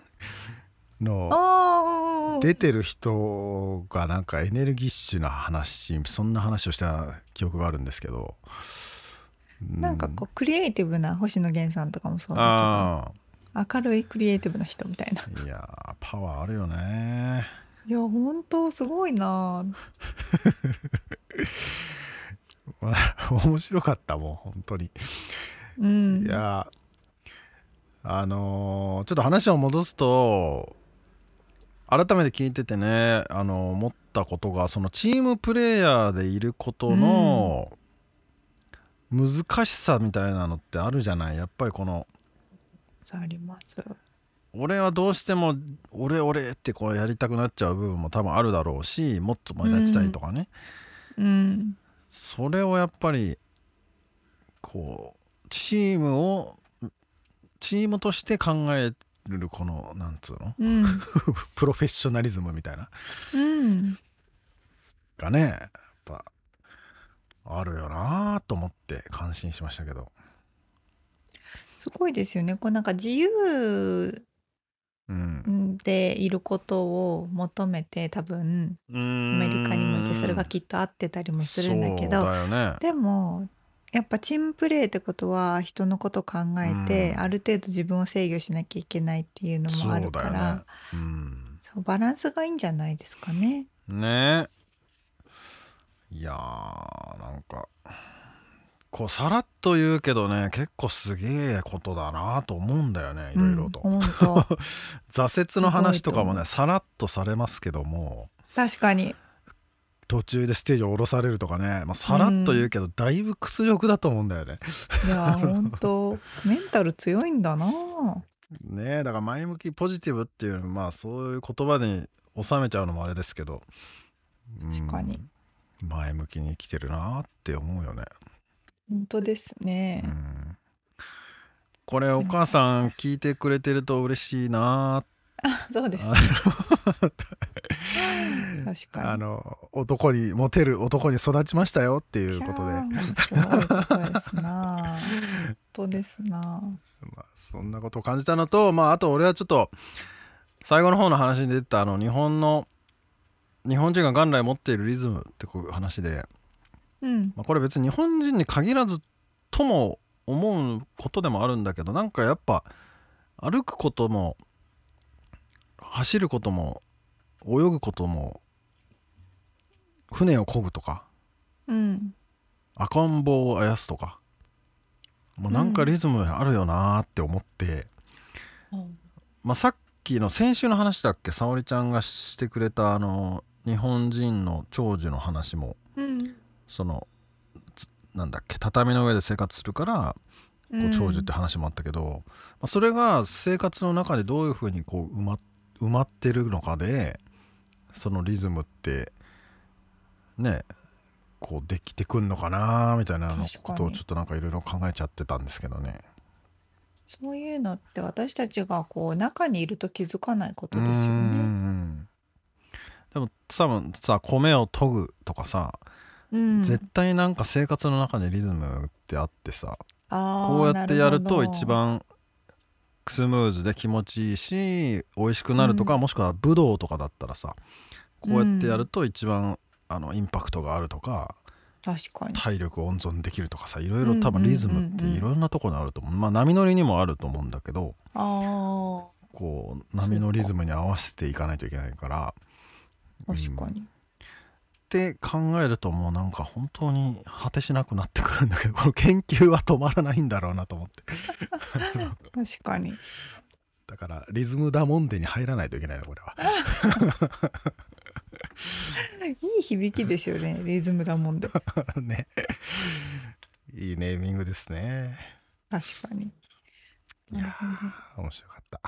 の出てる人がなんかエネルギッシュな話そんな話をした記憶があるんですけど、うなんかこうクリエイティブな星野源さんとかもそうだあけど明るいクリエイティブな人みたいな。あいやーパワーあるよねいや本当すごいな。まあ面白かったもん本当にうん。いやあのーちょっと話を戻すと改めて聞いててね、あの思ったことがそのチームプレーヤーでいることの難しさみたいなのってあるじゃない？やっぱりこのあります。俺はどうしても俺俺ってこうやりたくなっちゃう部分も多分あるだろうしもっと目立ちたいとかね、うんそれをやっぱりこうチームをチームとして考えるこのなんつうの？うん。プロフェッショナリズムみたいな。うんがねやっぱあるよなと思って感心しましたけど。すごいですよね。こうなんか自由うん。でいることを求めて多分アアメリカにもいてそれがきっと合ってたりもするんだけどね。でもやっぱチームプレーってことは人のこと考えてうん。ある程度自分を制御しなきゃいけないっていうのもあるかそうだよね。らうん。そうバランスがいいんじゃないですかね。ね。いやーなんかこうさらっと言うけどね結構すげえことだなと思うんだよねいろいろと、うん、挫折の話とかもねさらっとされますけども。確かに。途中でステージを降ろされるとかね、まあ、さらっと言うけど、だいぶ屈辱だと思うんだよね。いや 本当メンタル強いんだな。ねえだから前向きポジティブっていうまあそういう言葉に収めちゃうのもあれですけど。うん。確かに。前向きに生きてるなって思うよね。本当ですねう。んこれお母さん聞いてくれてると嬉しいなあそうですあね。確かに。あの男にモテる男に育ちましたよっていうことで、すごいことですな。本当ですな。まあ、そんなことを感じたのと、まあ、あと俺はちょっと最後の方の話に出てたあの日本の日本人が元来持っているリズムってこういう話で、うん。まあ、これ別に日本人に限らずとも思うことでもあるんだけどなんかやっぱ歩くことも走ることも泳ぐことも船を漕ぐとかうん。赤ん坊をあやすとかもうなんかリズムあるよなーって思って、まあ、さっきの先週の話だっけ？沙織ちゃんがしてくれたあの日本人の長寿の話もうん。そのつなんだっけ畳の上で生活するからこう長寿って話もあったけど、まあ、それが生活の中でどういうふうにこう埋ま埋まってるのかでそのリズムってねこうできてくんのかなみたいなことをちょっとなんかいろいろ考えちゃってたんですけどね。そういうのって私たちがこう中にいると気づかないことですようんうね。んでも多分さ米を研ぐとかさ、うん。絶対なんか生活の中でリズムってあってさこうやってやると一番スムーズで気持ちいいし美味しくなるとか、もしくはブドウとかだったらさこうやってやると一番、あのインパクトがあるとか確かに。体力温存できるとかさいろいろ多分リズムってうんうんうんうんいろんなところにあると思う、まあ波乗りにもあると思うんだけど。こう波のリズムに合わせていかないといけないから確かに。て考えるともうなんか本当に果てしなくなってくるんだけど この研究は止まらないんだろうなと思って確かに。だからリズムダモンデに入らないといけないのこれは いい響きですよね。リズムだもんで。ねいいネーミングですね確かに。いや面白かった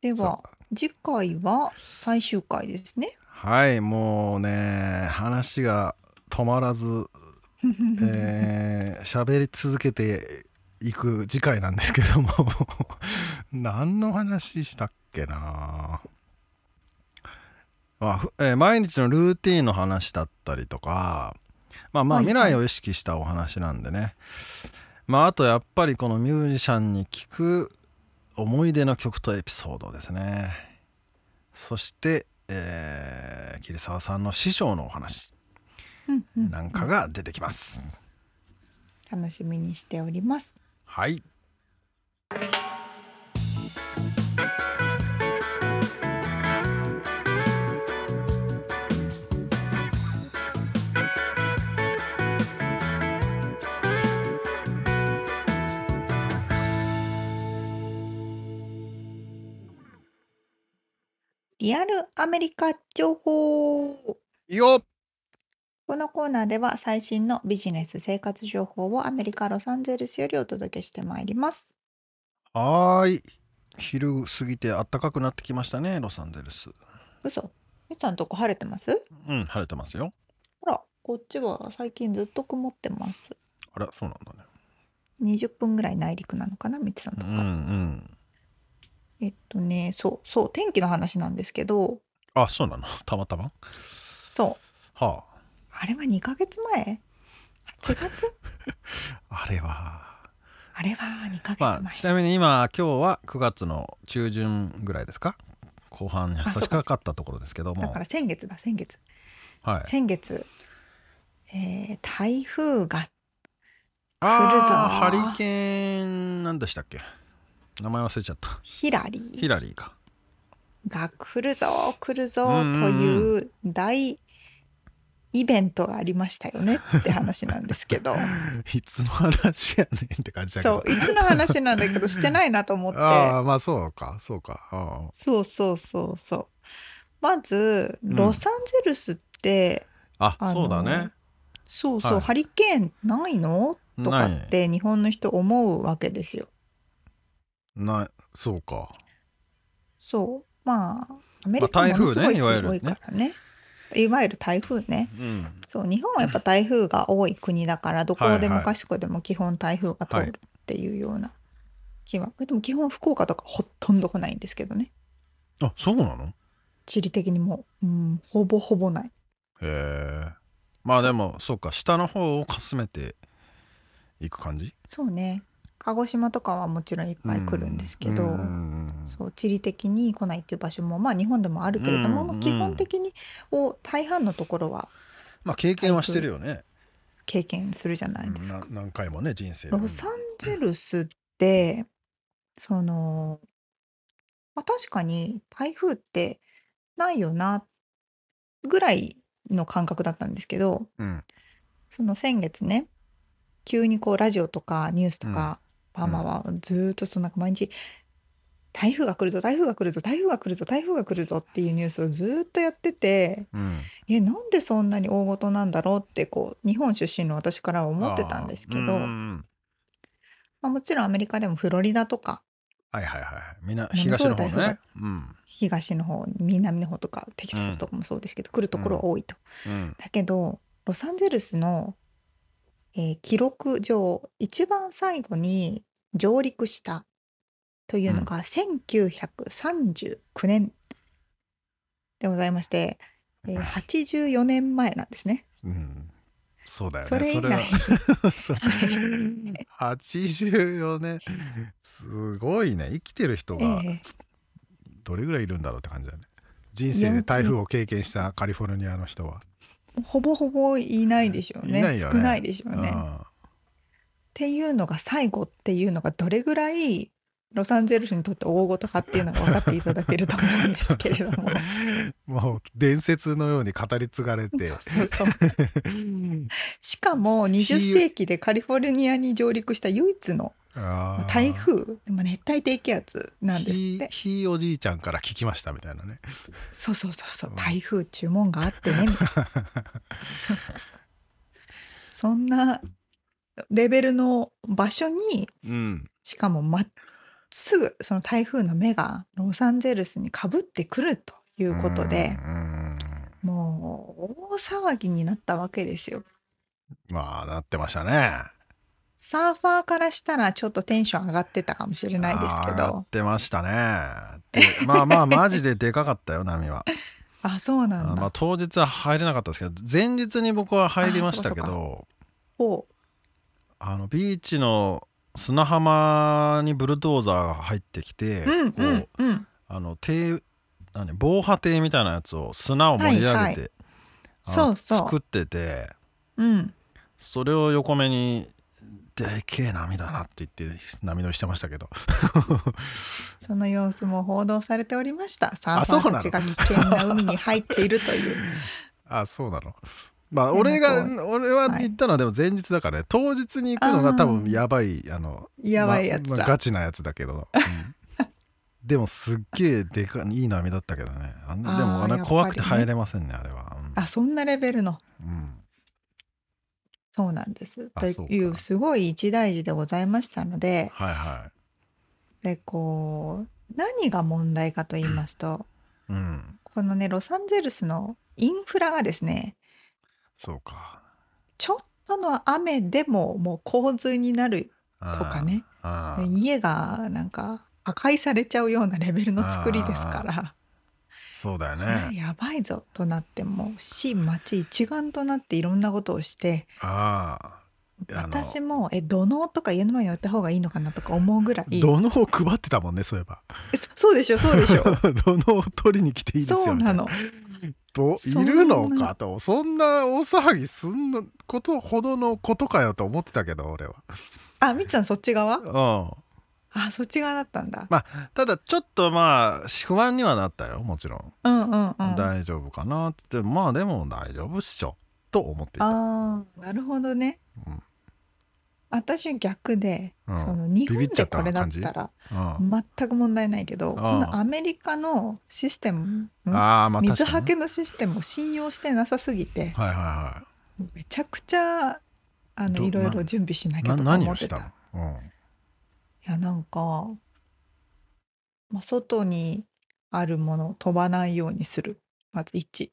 では次回は最終回ですね。はいもうね話が止まらず えー喋、り続けていく次回なんですけども。何の話したっけな。あ、ふえー毎日のルーティンの話だったりとかまあまあはいはい。未来を意識したお話なんでね、まああとやっぱりこのミュージシャンに聞く思い出の曲とエピソードですね。そして、えー桐沢さんの師匠のお話なんかが出てきます、楽しみにしております。はいリアルアメリカ情報。いいよこのコーナーでは最新のビジネス生活情報をアメリカ・ロサンゼルスよりお届けしてまいります。はーい。昼過ぎて暖かくなってきましたねロサンゼルス。嘘。みつさんとこ晴れてます？うん晴れてますよ。ほらこっちは最近ずっと曇ってます。あらそうなんだね。20分ぐらい内陸なのかなみつさんとうんうんえっとねそうそう天気の話なんですけど。あそうなの？たまたま？そう。はあ。れは2ヶ月前 ?8 月？あ あれは。あれは2ヶ月前、まあちなみに今今日は9月の中旬ぐらいですか？後半に差し掛かったところですけども。だから先月だ先月。はい。先月、えー台風があ来るぞ。ーハリケーン何でしたっけ？名前忘れちゃった。ヒラリー。ヒラリーか。が来るぞ来るぞうんうんという大イベントがありましたよねって話なんですけど。いつの話やねんって感じだけど。そういつの話なんだけどしてないなと思って。ああまあそうかそうか。あそうそうそうそう。まずうん。ロサンゼルスって、あああのそうだね。そうそう、はい。ハリケーンないの？とかって日本の人思うわけですよ。なそうか。そう。まあアメリカものすごい広いからね。いわゆる台風ね。うん。そう日本はやっぱ台風が多い国だからどこではいはいもかしこでも基本台風が通るっていうような気は、でも基本福岡とかほとんど来ないんですけどね。あそうなの？地理的にも。う、うん、ほぼほぼない。へえまあでもそうか。下の方をかすめていく感じ？そうね鹿児島とかはもちろんいっぱい来るんですけど、そう地理的に来ないっていう場所もまあ日本でもあるけれども、うんまあ基本的にを大半のところはまあ経験はしてるよね。経験するじゃないですか。な何回もね人生で。ロサンゼルスってその、まあ、確かに台風ってないよなぐらいの感覚だったんですけどうん。その先月ね急にこうラジオとかニュースとか、ママはずーっとそのなんか毎日台風が来るぞ台風が来るぞ台風が来るぞ台風が来るぞっていうニュースをずーっとやっててうん。えなんでそんなに大事なんだろうってこう日本出身の私からは思ってたんですけど、まあ、もちろんアメリカでもフロリダとかはいはいはいみんな東の方ね。うん。東の方南の方とかテキサスとかもそうですけど、来るところは多いと。うん。だけどロサンゼルスの、えー記録上一番最後に上陸した。というのが1939年。でございまして、えー84年前なんですね。うん。そうだよね。それ以来はそれ84 年。すごいね。生きてる人がえどれぐらいいるんだろうって感じだね。人生で台風を経験したカリフォルニアの人は、ーほぼほぼいないでしょうね。いないよね。少ないでしょうね。っあていうのが最後っていうのがどれぐらいロサンゼルスにとって大事かっていうのが分かっていただけると思うんですけれども。ー もう伝説のように語り継がれて。そうそうそう。しかも20世紀でカリフォルニアに上陸した唯一の台風まあ熱帯低気圧なんですっひてひいおじいちゃんから聞きましたみたいなね。そうそうそうそう。うん。台風注文があってねみたいな。そんなレベルの場所にうん。しかもまっすぐその台風の目がロサンゼルスにかぶってくるということでうもう大騒ぎになったわけですよ。まあなってましたね。サーファーからしたらちょっとテンション上がってたかもしれないですけあー上がどってましたね。でまあまあ マジででかかったよ波は。あそうなんだ。あまあ、当日は入れなかったですけど前日に僕は入りましたけどほあのビーチの砂浜にブルドーザーが入ってきて、ううんこうんうん。あの堤何防波堤みたいなやつを砂を盛り上げて、はいはい。あのそうそう。作っててうん。それを横目にでけえ波だなって言って波乗りしてましたけど。その様子も報道されておりました。サーファーたちが危険な海に入っているという。あそうなの？まあ俺がこ俺ははい行ったのはでも前日だからね。当日に行くのが多分やばいあのやばいやつまあまガチなやつだけど、うん。でもすっげえでかいい波だったけどね。あんなでもあれ怖くて入れませんねあれは、あそんなレベルの。うん。うんそうなんです。というすごい一大事でございましたので。はいはでこう何が問題かと言いますと、うん。このねロサンゼルスのインフラがですねそうか。ちょっとの雨でももう洪水になるとかね。家がなんか破壊されちゃうようなレベルの作りですから。そうだよね。やばいぞとなってもう市町一丸となっていろんなことをして。私もえ土のうとか家の前に置いた方がいいのかなとか思うぐらい。土のうを配ってたもんねそういえば。えそそうでしょそうでしょ。土のうを取りに来ていいですよそうなのいるのかと。そんな。大騒ぎすんのことほどのことかよと思ってたけど俺は。あみつさんそっち側？うん。あそっち側だったんだ、まただちょっとまあ不安にはなったよもちろん、うんうんうん。大丈夫かなって。まあでも大丈夫っしょ。と思っていた。ああなるほどね、うん私逆で、うん。その日本でこれだったらうん。全く問題ないけどこああのアメリカのシステムん？ああまあ水はけのシステムを信用してなさすぎてはいはいはめちゃくちゃあのどいろいろ準備しないきゃなと思ってた。の、うん、いやなんか、まあ、外にあるものを飛ばないようにする。まず1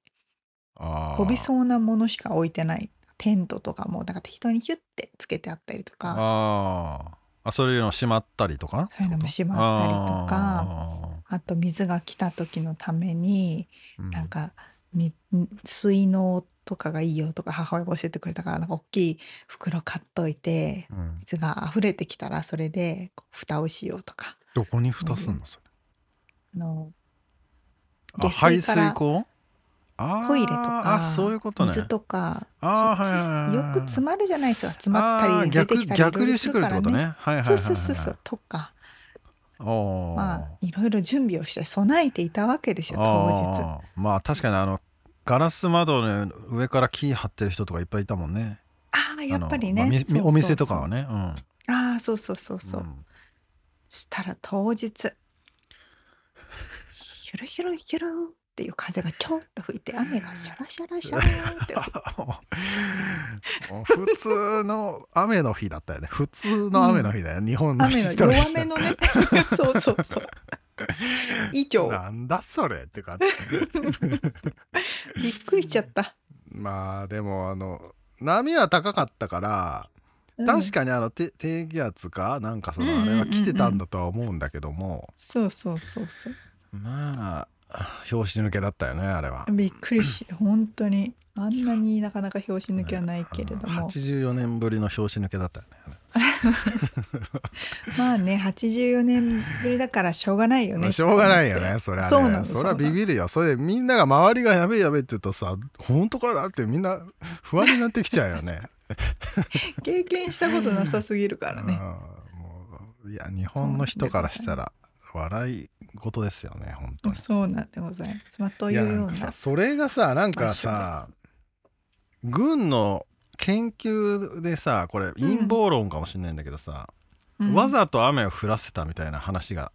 ああ飛びそうなものしか置いてないテントとかもだから適当にヒュッてつけてあったりとか。あー。あそういうのしまったりとか？そういうのもしまったりとか。ああと水が来た時のためになんかみ水のとかがいいよとか母親が教えてくれたからなんか大きい袋買っといてうん。水が溢れてきたらそれで蓋をしようとか。どこに蓋すんのそれ？あのあ下排水水から口あートイレとかあそういうことね。水とかよく詰まるじゃないですか詰まったり出てきたり逆にいろいろしてくるってことね。ね。はいはいそうそうそうそうとか。まあいろいろ準備をして備えていたわけですよ当日。まあ確かにあのガラス窓の上から木張ってる人とかいっぱいいたもんね。ああやっぱりあのまあお店とかはね。うん。ああそうそうそうそう、ん。したら当日。ヒュルヒュルヒュルっていう風がちょっと吹いて雨がシャラシャラシャラーって。普通の雨の日だったよね。普通の雨の日だよ、日本の雨の弱めのね。そうそうそう。以上。なんだそれってかびっくりしちゃった、まあでもあの波は高かったからうん。確かにあのて低気圧かなんかそのあれは来てたんだとは思うんだけども、そうそうそうそう。まあ拍子抜けだったよねあれは。びっくりし本当に。あんなになかなか拍子抜けはないけれども、84年ぶりの拍子抜けだったよね。まあね84年ぶりだからしょうがないよね。しょうがないよねそれはね。そうなのそれはビビるよ。それでみんなが周りがやべえやべえって言うとさ本当かなってみんな不安になってきちゃうよね。経験したことなさすぎるからね。うんもういや日本の人からしたら笑い事ですよね本当に。そうなんでございます。まあ、というようなんかさそれがさなんかさ軍の研究でさこれ陰謀論かもしれないんだけどさ、うん。わざと雨を降らせたみたいな話が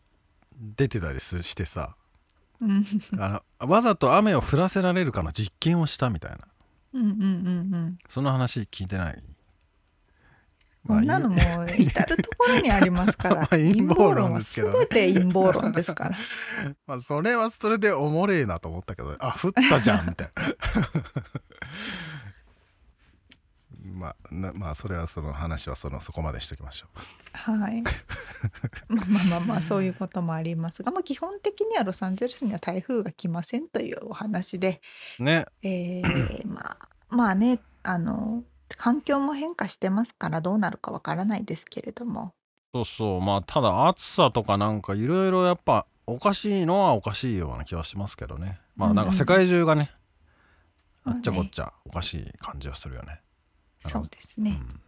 出てたりすしてさうん。あのわざと雨を降らせられるかの実験をしたみたいな。うんうんうんうん。その話聞いてない？こんなのもう至る所にありますから。まあ陰陰謀論はですけどね。全て陰謀論ですから。まあそれはそれでおもれえなと思ったけどあ降ったじゃんみたいな。まあなまあそれはその話はそのそこまでしときましょはい。まあまあまあまあそういうこともありますが、まあ、基本的にはロサンゼルスには台風が来ませんというお話で、うね。えーまあまあねあの環境も変化してますからどうなるかわからないですけれどもそうそうまあただ暑さとかなんかいろいろやっぱおかしいのはおかしいような気はしますけどねまあなんか世界中がね、うんうんあっちゃこっちゃおかしい感じはするよね。そうですね。うん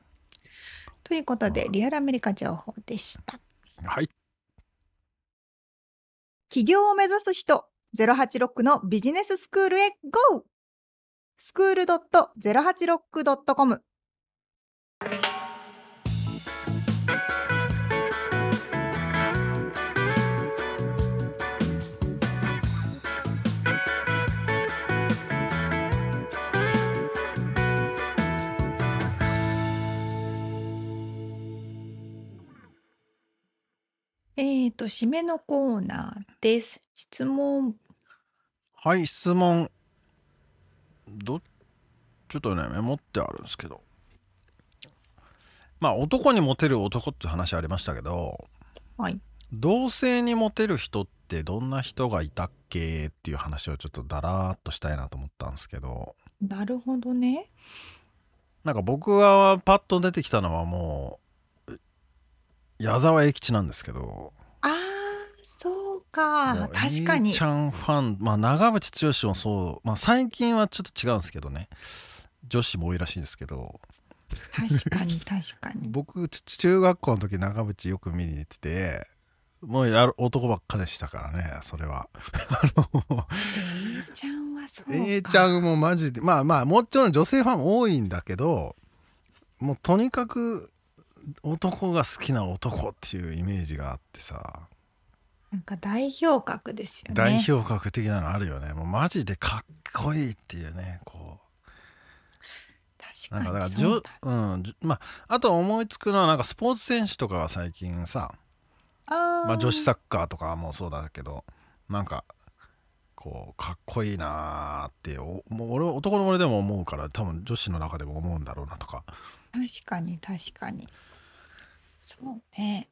ということでリアルアメリカ情報でした。はい起業を目指す人086のビジネススクールへ GO! スクール .086.com ええっと、締めのコーナーです。質問。はい質問どちょっとねメモってあるんですけどまあ男にモテる男って話ありましたけどはい。同性にモテる人ってどんな人がいたっけっていう話をちょっとだらーっとしたいなと思ったんですけどなるほどね。なんか僕がパッと出てきたのはもう矢沢永吉なんですけどそうもか。う確かに A ち。ゃんファンまあ長渕剛もそうまあ最近はちょっと違うんですけどね女子も多いらしいんですけど確かに、確かに。僕ち中学校の時長渕よく見に行っててもうやる男ばっかでしたからねそれは。あの A ちゃんはそうか。A ちゃんもマジでまあまあもちろん女性ファンも多いんだけどもうとにかく男が好きな男っていうイメージがあってさ、なんか代表格ですよね。代表格的なのあるよねもうマジでかっこいいっていうねこうなん確かかだからじょうんまああと思いつくのはなんかスポーツ選手とかが最近さあーまあ、女子サッカーとかもそうだけどなんかこうかっこいいなーっておもう俺は男の俺でも思うから多分女子の中でも思うんだろうなとか確かに、確かに。そうね。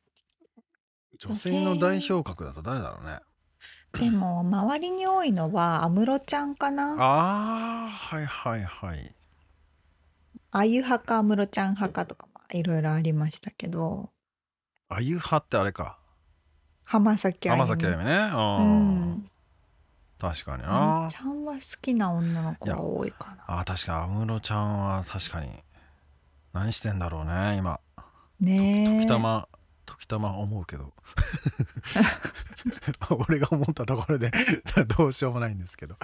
女性の代表格だと誰だろうね。でも、周りに多いのは安室ちゃんかな。あーはいはいはい。あゆ派か安室ちゃん派かとかもいろいろありましたけど、あゆ派ってあれか。浜崎あゆみ。浜崎あゆみね。あうー、ん。確かに。あなみちゃんは好きな女の子が多いかな。あー確かに。安室ちゃんは確かに。何してんだろうね今。ねえ。時たま時たま思うけど 俺が思ったところで どうしようもないんですけど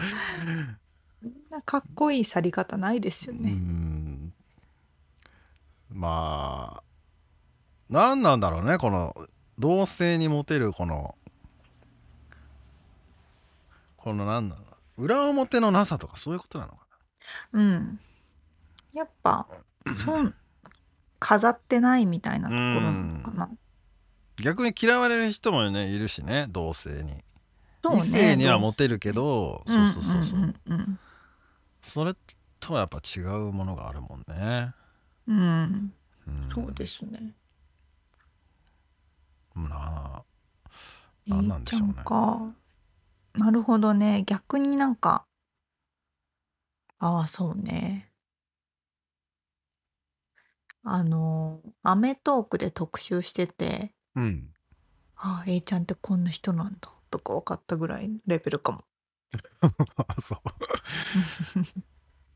なかっこいい去り方ないですようね。んまあ何なんだろうねこの同性にモテるこのこの何だろう裏表のなさとかそういうことなのかうん。やっぱ、そう、飾ってないみたいなところなのかな。な逆に嫌われる人もねいるしね同性に、そうね。異性にはモテるけどどそうそうそうそう,、それとはやっぱ違うものがあるもんね、うんうん。そうですね。なあえ何なんでしょうんねか。なるほどね。逆になんか、ああ、そうね。あの、アメトークで特集してて、うん。ああ、A ちゃんってこんな人なんだとか分かったぐらいのレベルかも。あそう。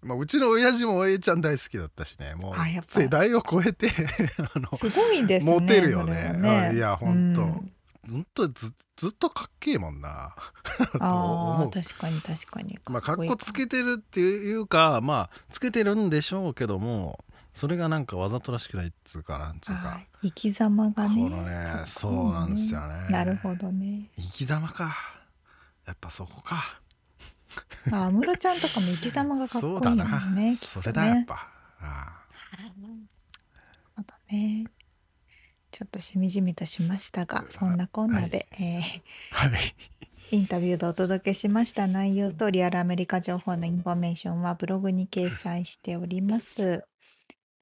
まあうちの親父も A ちゃん大好きだったしね。もうあやっぱ。世代を超えて あのすごいですね。モテるよね。それはね。あいやほんとうん。ほんとずずっとかっけえもんな。とあ思う。あ、確かに確かに。まあかっこいいかこつけてるっていうかまあつけてるんでしょうけどもそれがなんかわざとらしくないっつうかなんつうあかー生き様がね。このねそうなんですよねなるほどね。生き様かやっぱそこかあ、安室ちゃんとかも生き様がかっこいいそうだもんね。なきっとそれだやっね。ぱあそうだね。ちょっとしみじみとしましたが、そんなこんなで、えーあはいインタビューでお届けしました内容とリアルアメリカ情報のインフォメーションはブログに掲載しております。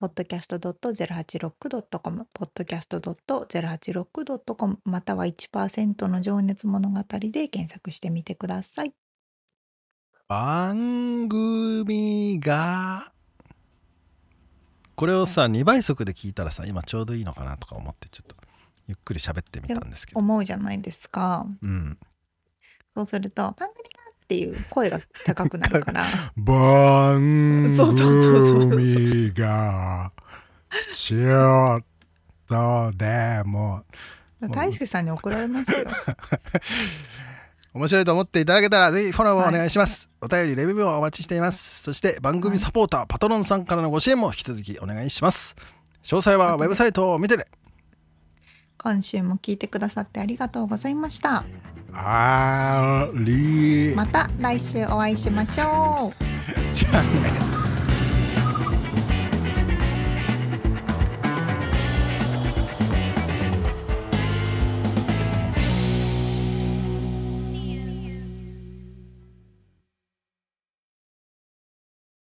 podcast.086.com、podcast.086.com、または1%の情熱物語で検索してみてください。番組がこれをさ2倍速で聞いたらさ今ちょうどいいのかなとか思ってちょっとゆっくり喋ってみたんですけど、思うじゃないですか。うん、そうすると、番組がっていう声が高くなるから、番そうそうそうそう組がちょっとでも。大輔さんに怒られますよ。面白いと思っていただけたらぜひフォローをお願いします、お便りレビューをお待ちしています。そして番組サポーター、パトロンさんからのご支援も引き続きお願いします。詳細はウェブサイトを見てね今週も聞いてくださってありがとうございました。あーりーまた来週お会いしましょう。じゃあね